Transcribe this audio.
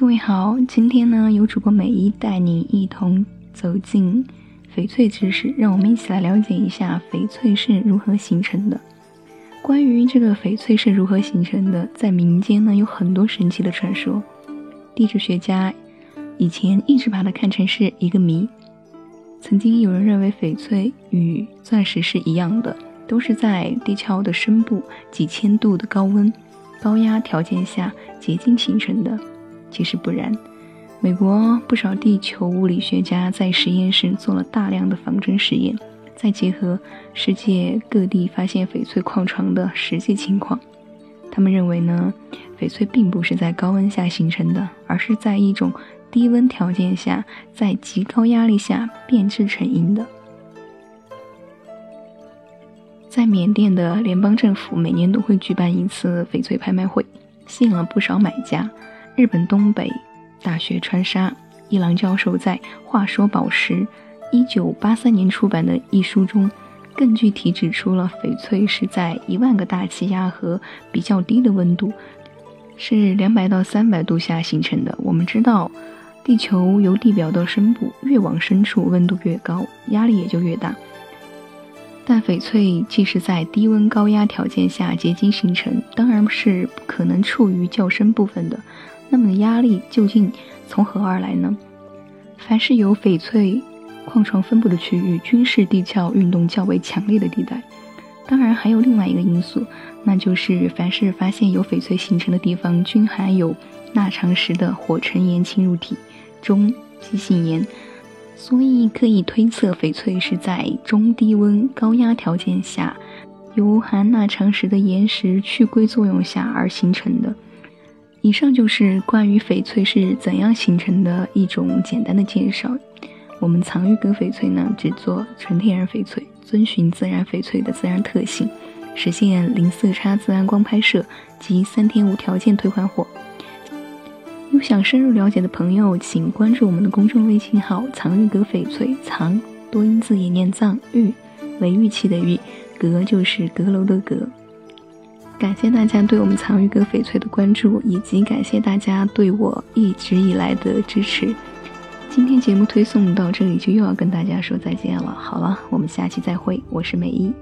各位好，今天呢，由主播美一带你一同走进翡翠知识，让我们一起来了解一下翡翠是如何形成的。关于这个翡翠是如何形成的，在民间呢有很多神奇的传说。地质学家以前一直把它看成是一个谜。曾经有人认为翡翠与钻石是一样的，都是在地壳的深部几千度的高温、高压条件下结晶形成的。其实不然，美国不少地球物理学家在实验室做了大量的仿真实验，再结合世界各地发现翡翠矿床的实际情况，他们认为呢，翡翠并不是在高温下形成的，而是在一种低温条件下，在极高压力下变质成银的。在缅甸的联邦政府每年都会举办一次翡翠拍卖会，吸引了不少买家。日本东北大学川沙一郎教授在《话说宝石》一九八三年出版的一书中，更具体指出了翡翠是在一万个大气压和比较低的温度，是两百到三百度下形成的。我们知道，地球由地表到深部越往深处，温度越高，压力也就越大。但翡翠既是在低温高压条件下结晶形成，当然是不可能处于较深部分的。那么压力究竟从何而来呢？凡是有翡翠矿床分布的区域，均是地壳运动较为强烈的地带。当然还有另外一个因素，那就是凡是发现有翡翠形成的地方，均含有钠长石的火成岩侵入体中基性岩，所以可以推测翡翠是在中低温高压条件下，由含钠长石的岩石去硅作用下而形成的。以上就是关于翡翠是怎样形成的一种简单的介绍。我们藏玉阁翡翠呢，只做纯天然翡翠，遵循自然翡翠的自然特性，实现零色差自然光拍摄及三天无条件退换货。有想深入了解的朋友，请关注我们的公众微信号“藏玉阁翡翠”，藏多音字也念藏，玉为玉器的玉，阁就是阁楼的阁。感谢大家对我们藏玉阁翡翠的关注，以及感谢大家对我一直以来的支持。今天节目推送到这里，就又要跟大家说再见了。好了，我们下期再会，我是美一。